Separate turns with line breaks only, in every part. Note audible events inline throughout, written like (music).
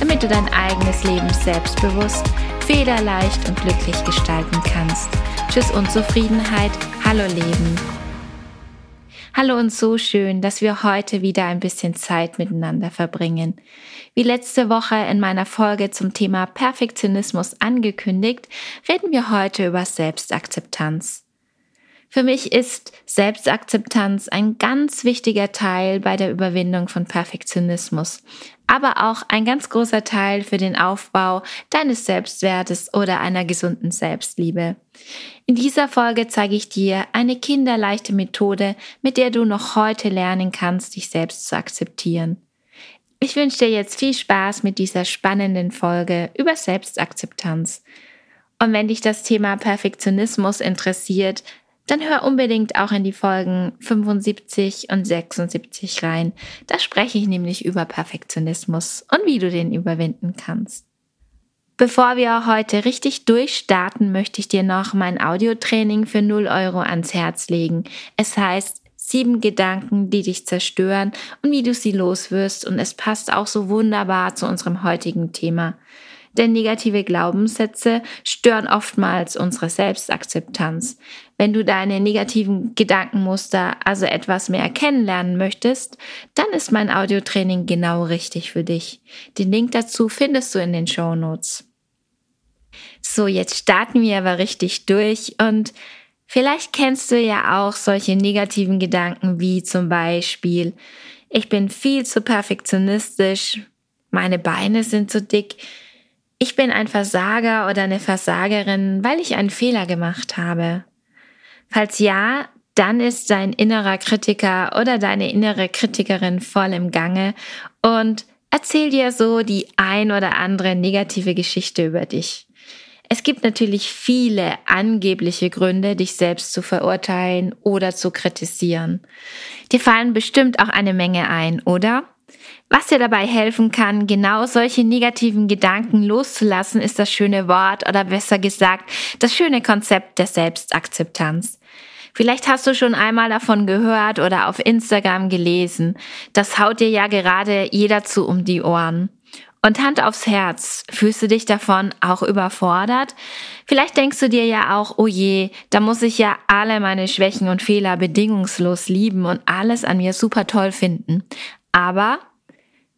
damit du dein eigenes Leben selbstbewusst, federleicht und glücklich gestalten kannst. Tschüss Unzufriedenheit, hallo Leben. Hallo und so schön, dass wir heute wieder ein bisschen Zeit miteinander verbringen. Wie letzte Woche in meiner Folge zum Thema Perfektionismus angekündigt, reden wir heute über Selbstakzeptanz. Für mich ist Selbstakzeptanz ein ganz wichtiger Teil bei der Überwindung von Perfektionismus, aber auch ein ganz großer Teil für den Aufbau deines Selbstwertes oder einer gesunden Selbstliebe. In dieser Folge zeige ich dir eine kinderleichte Methode, mit der du noch heute lernen kannst, dich selbst zu akzeptieren. Ich wünsche dir jetzt viel Spaß mit dieser spannenden Folge über Selbstakzeptanz. Und wenn dich das Thema Perfektionismus interessiert, dann hör unbedingt auch in die Folgen 75 und 76 rein. Da spreche ich nämlich über Perfektionismus und wie du den überwinden kannst. Bevor wir heute richtig durchstarten, möchte ich dir noch mein Audiotraining für 0 Euro ans Herz legen. Es heißt sieben Gedanken, die dich zerstören und wie du sie loswirst und es passt auch so wunderbar zu unserem heutigen Thema. Denn negative Glaubenssätze stören oftmals unsere Selbstakzeptanz. Wenn du deine negativen Gedankenmuster also etwas mehr kennenlernen möchtest, dann ist mein Audiotraining genau richtig für dich. Den Link dazu findest du in den Show Notes. So, jetzt starten wir aber richtig durch und vielleicht kennst du ja auch solche negativen Gedanken wie zum Beispiel, ich bin viel zu perfektionistisch, meine Beine sind zu dick, ich bin ein Versager oder eine Versagerin, weil ich einen Fehler gemacht habe. Falls ja, dann ist dein innerer Kritiker oder deine innere Kritikerin voll im Gange und erzähl dir so die ein oder andere negative Geschichte über dich. Es gibt natürlich viele angebliche Gründe, dich selbst zu verurteilen oder zu kritisieren. Dir fallen bestimmt auch eine Menge ein, oder? Was dir dabei helfen kann, genau solche negativen Gedanken loszulassen, ist das schöne Wort oder besser gesagt, das schöne Konzept der Selbstakzeptanz. Vielleicht hast du schon einmal davon gehört oder auf Instagram gelesen. Das haut dir ja gerade jeder zu um die Ohren. Und Hand aufs Herz, fühlst du dich davon auch überfordert? Vielleicht denkst du dir ja auch, oh je, da muss ich ja alle meine Schwächen und Fehler bedingungslos lieben und alles an mir super toll finden. Aber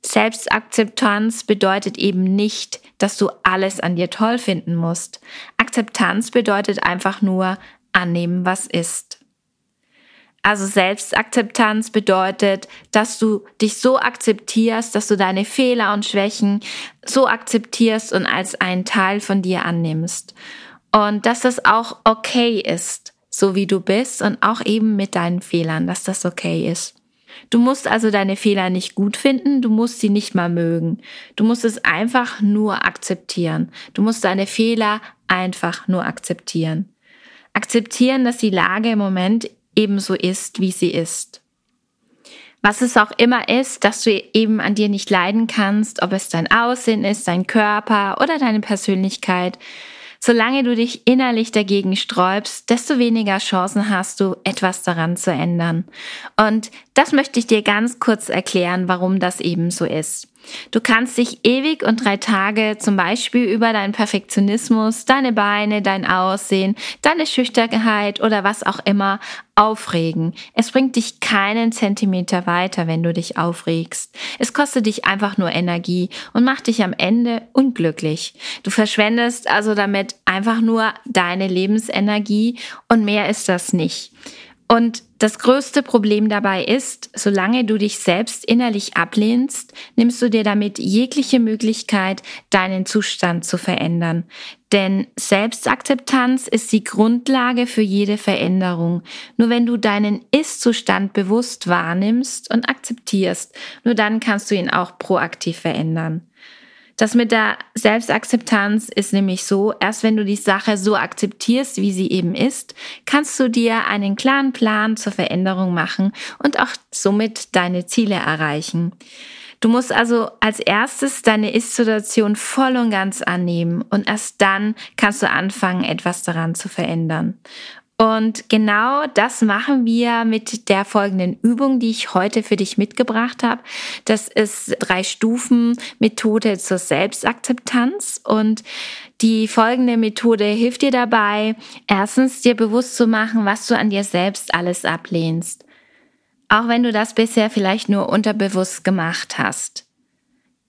Selbstakzeptanz bedeutet eben nicht, dass du alles an dir toll finden musst. Akzeptanz bedeutet einfach nur annehmen, was ist. Also Selbstakzeptanz bedeutet, dass du dich so akzeptierst, dass du deine Fehler und Schwächen so akzeptierst und als einen Teil von dir annimmst. Und dass das auch okay ist, so wie du bist und auch eben mit deinen Fehlern, dass das okay ist. Du musst also deine Fehler nicht gut finden, du musst sie nicht mal mögen. Du musst es einfach nur akzeptieren. Du musst deine Fehler einfach nur akzeptieren. Akzeptieren, dass die Lage im Moment ebenso ist, wie sie ist. Was es auch immer ist, dass du eben an dir nicht leiden kannst, ob es dein Aussehen ist, dein Körper oder deine Persönlichkeit, Solange du dich innerlich dagegen sträubst, desto weniger Chancen hast du, etwas daran zu ändern. Und das möchte ich dir ganz kurz erklären, warum das eben so ist. Du kannst dich ewig und drei Tage zum Beispiel über deinen Perfektionismus, deine Beine, dein Aussehen, deine Schüchternheit oder was auch immer aufregen. Es bringt dich keinen Zentimeter weiter, wenn du dich aufregst. Es kostet dich einfach nur Energie und macht dich am Ende unglücklich. Du verschwendest also damit einfach nur deine Lebensenergie und mehr ist das nicht. Und das größte Problem dabei ist, solange du dich selbst innerlich ablehnst, nimmst du dir damit jegliche Möglichkeit, deinen Zustand zu verändern. Denn Selbstakzeptanz ist die Grundlage für jede Veränderung. Nur wenn du deinen Ist-Zustand bewusst wahrnimmst und akzeptierst, nur dann kannst du ihn auch proaktiv verändern. Das mit der Selbstakzeptanz ist nämlich so, erst wenn du die Sache so akzeptierst, wie sie eben ist, kannst du dir einen klaren Plan zur Veränderung machen und auch somit deine Ziele erreichen. Du musst also als erstes deine Ist-Situation voll und ganz annehmen und erst dann kannst du anfangen, etwas daran zu verändern. Und genau das machen wir mit der folgenden Übung, die ich heute für dich mitgebracht habe. Das ist drei Stufen Methode zur Selbstakzeptanz und die folgende Methode hilft dir dabei, erstens dir bewusst zu machen, was du an dir selbst alles ablehnst. Auch wenn du das bisher vielleicht nur unterbewusst gemacht hast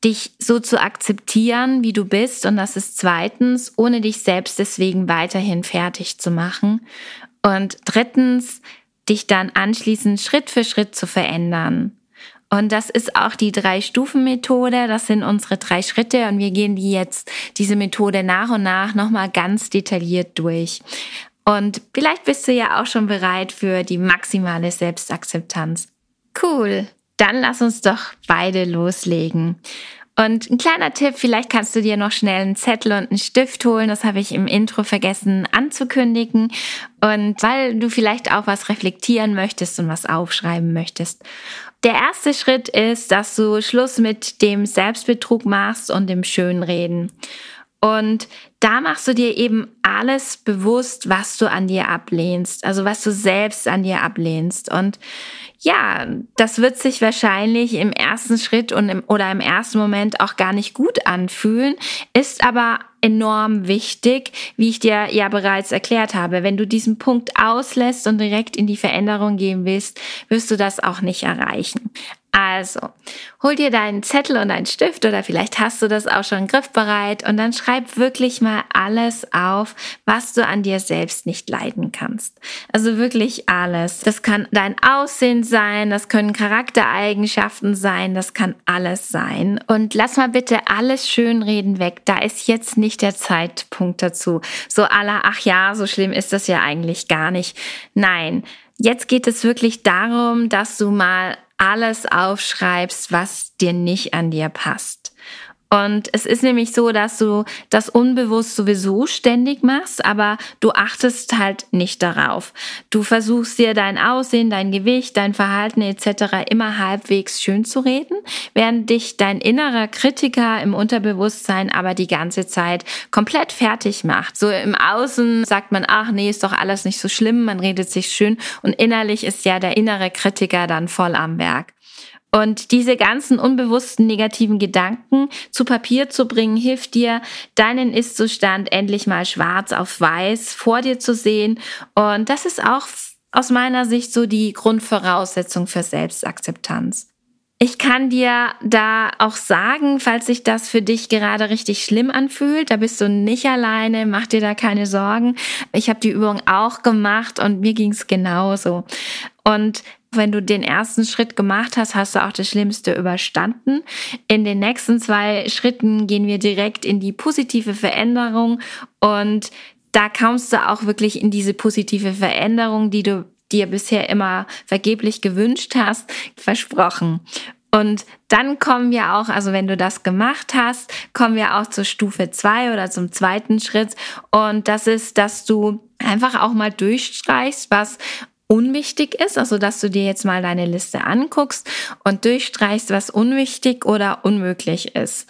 dich so zu akzeptieren, wie du bist. Und das ist zweitens, ohne dich selbst deswegen weiterhin fertig zu machen. Und drittens, dich dann anschließend Schritt für Schritt zu verändern. Und das ist auch die Drei-Stufen-Methode. Das sind unsere drei Schritte und wir gehen die jetzt, diese Methode nach und nach nochmal ganz detailliert durch. Und vielleicht bist du ja auch schon bereit für die maximale Selbstakzeptanz. Cool. Dann lass uns doch beide loslegen. Und ein kleiner Tipp, vielleicht kannst du dir noch schnell einen Zettel und einen Stift holen. Das habe ich im Intro vergessen anzukündigen. Und weil du vielleicht auch was reflektieren möchtest und was aufschreiben möchtest. Der erste Schritt ist, dass du Schluss mit dem Selbstbetrug machst und dem Schönreden. Und da machst du dir eben alles bewusst, was du an dir ablehnst, also was du selbst an dir ablehnst. Und ja, das wird sich wahrscheinlich im ersten Schritt und im, oder im ersten Moment auch gar nicht gut anfühlen, ist aber enorm wichtig, wie ich dir ja bereits erklärt habe. Wenn du diesen Punkt auslässt und direkt in die Veränderung gehen willst, wirst du das auch nicht erreichen. Also, hol dir deinen Zettel und einen Stift oder vielleicht hast du das auch schon griffbereit und dann schreib wirklich mal alles auf, was du an dir selbst nicht leiden kannst. Also wirklich alles. Das kann dein Aussehen sein, das können Charaktereigenschaften sein, das kann alles sein. Und lass mal bitte alles Schönreden weg. Da ist jetzt nicht der Zeitpunkt dazu. So aller, ach ja, so schlimm ist das ja eigentlich gar nicht. Nein. Jetzt geht es wirklich darum, dass du mal alles aufschreibst, was dir nicht an dir passt. Und es ist nämlich so, dass du das unbewusst sowieso ständig machst, aber du achtest halt nicht darauf. Du versuchst dir dein Aussehen, dein Gewicht, dein Verhalten etc. immer halbwegs schön zu reden, während dich dein innerer Kritiker im Unterbewusstsein aber die ganze Zeit komplett fertig macht. So im Außen sagt man, ach nee, ist doch alles nicht so schlimm, man redet sich schön und innerlich ist ja der innere Kritiker dann voll am Werk. Und diese ganzen unbewussten negativen Gedanken zu Papier zu bringen, hilft dir, deinen Ist-Zustand endlich mal schwarz auf weiß vor dir zu sehen. Und das ist auch aus meiner Sicht so die Grundvoraussetzung für Selbstakzeptanz. Ich kann dir da auch sagen, falls sich das für dich gerade richtig schlimm anfühlt, da bist du nicht alleine, mach dir da keine Sorgen. Ich habe die Übung auch gemacht und mir ging es genauso. Und wenn du den ersten Schritt gemacht hast, hast du auch das Schlimmste überstanden. In den nächsten zwei Schritten gehen wir direkt in die positive Veränderung und da kommst du auch wirklich in diese positive Veränderung, die du dir bisher immer vergeblich gewünscht hast, versprochen. Und dann kommen wir auch, also wenn du das gemacht hast, kommen wir auch zur Stufe zwei oder zum zweiten Schritt. Und das ist, dass du einfach auch mal durchstreichst, was unwichtig ist, also dass du dir jetzt mal deine Liste anguckst und durchstreichst, was unwichtig oder unmöglich ist.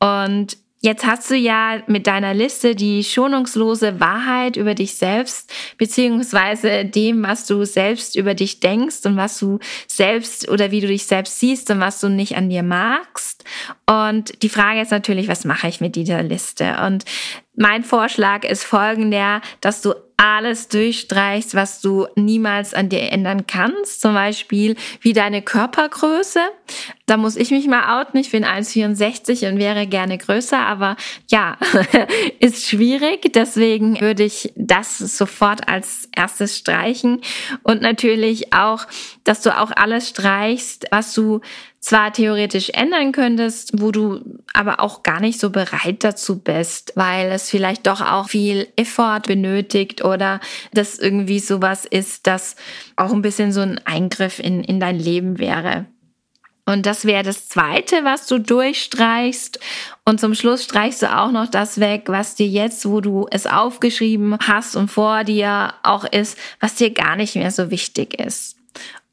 Und Jetzt hast du ja mit deiner Liste die schonungslose Wahrheit über dich selbst, beziehungsweise dem, was du selbst über dich denkst und was du selbst oder wie du dich selbst siehst und was du nicht an dir magst. Und die Frage ist natürlich, was mache ich mit dieser Liste? Und mein Vorschlag ist folgender, dass du alles durchstreichst, was du niemals an dir ändern kannst. Zum Beispiel wie deine Körpergröße. Da muss ich mich mal outen. Ich bin 1,64 und wäre gerne größer, aber ja, (laughs) ist schwierig. Deswegen würde ich das sofort als erstes streichen. Und natürlich auch, dass du auch alles streichst, was du zwar theoretisch ändern könntest, wo du aber auch gar nicht so bereit dazu bist, weil es vielleicht doch auch viel Effort benötigt oder das irgendwie sowas ist, das auch ein bisschen so ein Eingriff in, in dein Leben wäre. Und das wäre das zweite, was du durchstreichst. Und zum Schluss streichst du auch noch das weg, was dir jetzt, wo du es aufgeschrieben hast und vor dir auch ist, was dir gar nicht mehr so wichtig ist.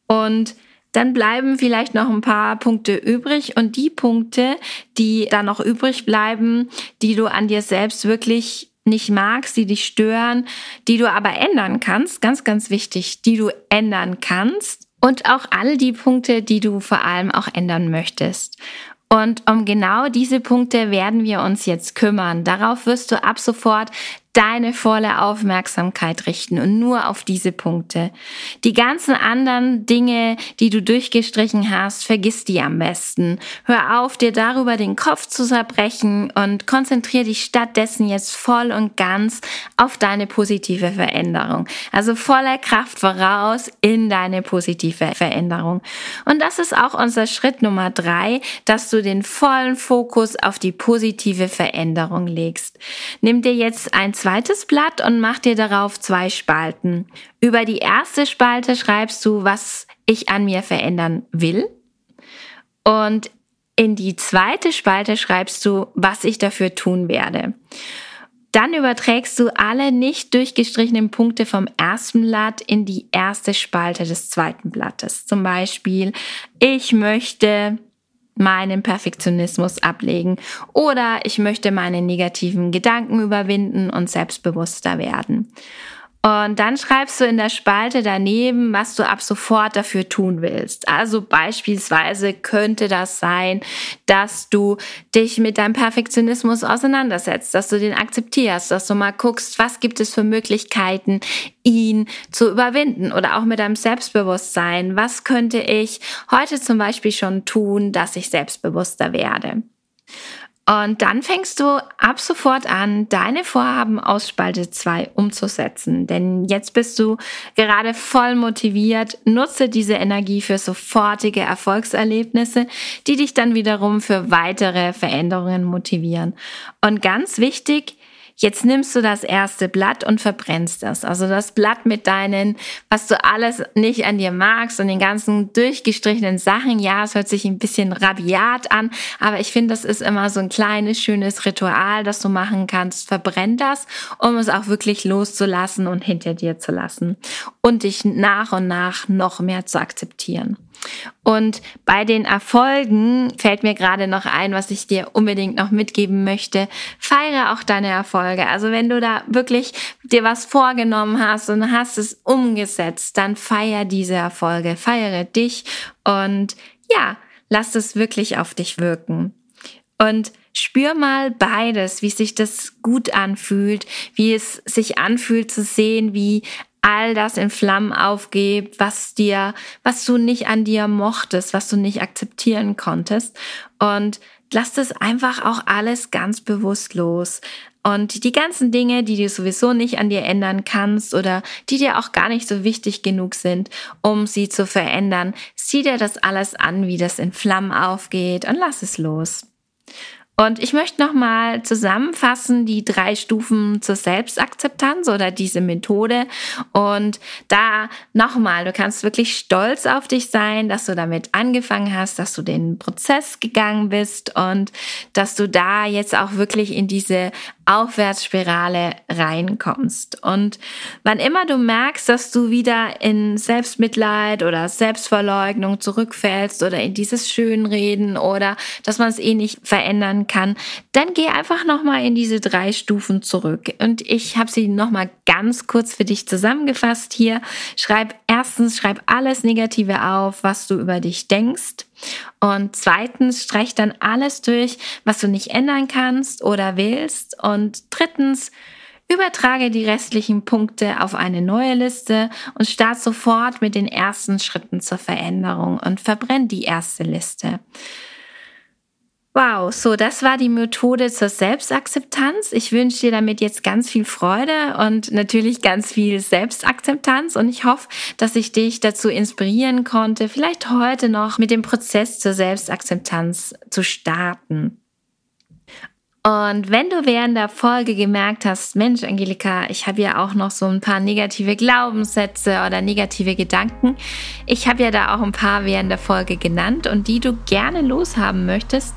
Und dann bleiben vielleicht noch ein paar Punkte übrig und die Punkte, die da noch übrig bleiben, die du an dir selbst wirklich nicht magst, die dich stören, die du aber ändern kannst, ganz, ganz wichtig, die du ändern kannst und auch all die Punkte, die du vor allem auch ändern möchtest. Und um genau diese Punkte werden wir uns jetzt kümmern. Darauf wirst du ab sofort deine volle Aufmerksamkeit richten und nur auf diese Punkte. Die ganzen anderen Dinge, die du durchgestrichen hast, vergiss die am besten. Hör auf, dir darüber den Kopf zu zerbrechen und konzentriere dich stattdessen jetzt voll und ganz auf deine positive Veränderung. Also voller Kraft voraus in deine positive Veränderung. Und das ist auch unser Schritt Nummer drei, dass du den vollen Fokus auf die positive Veränderung legst. Nimm dir jetzt ein zweites Blatt und mach dir darauf zwei Spalten. Über die erste Spalte schreibst du, was ich an mir verändern will. Und in die zweite Spalte schreibst du, was ich dafür tun werde. Dann überträgst du alle nicht durchgestrichenen Punkte vom ersten Blatt in die erste Spalte des zweiten Blattes. Zum Beispiel, ich möchte meinen Perfektionismus ablegen oder ich möchte meine negativen Gedanken überwinden und selbstbewusster werden. Und dann schreibst du in der Spalte daneben, was du ab sofort dafür tun willst. Also beispielsweise könnte das sein, dass du dich mit deinem Perfektionismus auseinandersetzt, dass du den akzeptierst, dass du mal guckst, was gibt es für Möglichkeiten, ihn zu überwinden oder auch mit deinem Selbstbewusstsein. Was könnte ich heute zum Beispiel schon tun, dass ich selbstbewusster werde? Und dann fängst du ab sofort an, deine Vorhaben aus Spalte 2 umzusetzen. Denn jetzt bist du gerade voll motiviert. Nutze diese Energie für sofortige Erfolgserlebnisse, die dich dann wiederum für weitere Veränderungen motivieren. Und ganz wichtig, Jetzt nimmst du das erste Blatt und verbrennst es. Also das Blatt mit deinen, was du alles nicht an dir magst und den ganzen durchgestrichenen Sachen. Ja, es hört sich ein bisschen rabiat an, aber ich finde, das ist immer so ein kleines, schönes Ritual, das du machen kannst. Verbrenn das, um es auch wirklich loszulassen und hinter dir zu lassen und dich nach und nach noch mehr zu akzeptieren. Und bei den Erfolgen fällt mir gerade noch ein, was ich dir unbedingt noch mitgeben möchte. Feiere auch deine Erfolge. Also wenn du da wirklich dir was vorgenommen hast und hast es umgesetzt, dann feier diese Erfolge. Feiere dich und ja, lass es wirklich auf dich wirken. Und spür mal beides, wie sich das gut anfühlt, wie es sich anfühlt zu sehen, wie all das in Flammen aufgeht, was dir, was du nicht an dir mochtest, was du nicht akzeptieren konntest. Und lass das einfach auch alles ganz bewusst los. Und die ganzen Dinge, die du sowieso nicht an dir ändern kannst oder die dir auch gar nicht so wichtig genug sind, um sie zu verändern, sieh dir das alles an, wie das in Flammen aufgeht und lass es los. Und ich möchte nochmal zusammenfassen die drei Stufen zur Selbstakzeptanz oder diese Methode. Und da nochmal, du kannst wirklich stolz auf dich sein, dass du damit angefangen hast, dass du den Prozess gegangen bist und dass du da jetzt auch wirklich in diese Aufwärtsspirale reinkommst. Und wann immer du merkst, dass du wieder in Selbstmitleid oder Selbstverleugnung zurückfällst oder in dieses Schönreden oder dass man es eh nicht verändern kann, dann geh einfach nochmal in diese drei Stufen zurück. Und ich habe sie nochmal ganz kurz für dich zusammengefasst hier. Schreib erstens, schreib alles Negative auf, was du über dich denkst. Und zweitens, streich dann alles durch, was du nicht ändern kannst oder willst. Und drittens, Übertrage die restlichen Punkte auf eine neue Liste und start sofort mit den ersten Schritten zur Veränderung und verbrenn die erste Liste. Wow, so das war die Methode zur Selbstakzeptanz. Ich wünsche dir damit jetzt ganz viel Freude und natürlich ganz viel Selbstakzeptanz und ich hoffe, dass ich dich dazu inspirieren konnte, vielleicht heute noch mit dem Prozess zur Selbstakzeptanz zu starten. Und wenn du während der Folge gemerkt hast, Mensch, Angelika, ich habe ja auch noch so ein paar negative Glaubenssätze oder negative Gedanken. Ich habe ja da auch ein paar während der Folge genannt und die du gerne loshaben möchtest,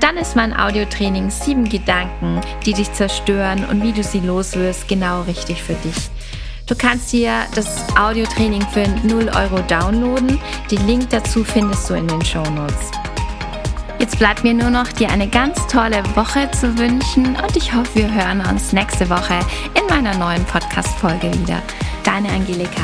dann ist mein Audiotraining sieben Gedanken, die dich zerstören und wie du sie loswirst, genau richtig für dich. Du kannst dir das Audiotraining für 0 Euro downloaden. Den Link dazu findest du in den Show Notes. Jetzt bleibt mir nur noch, dir eine ganz tolle Woche zu wünschen und ich hoffe, wir hören uns nächste Woche in meiner neuen Podcast-Folge wieder. Deine Angelika.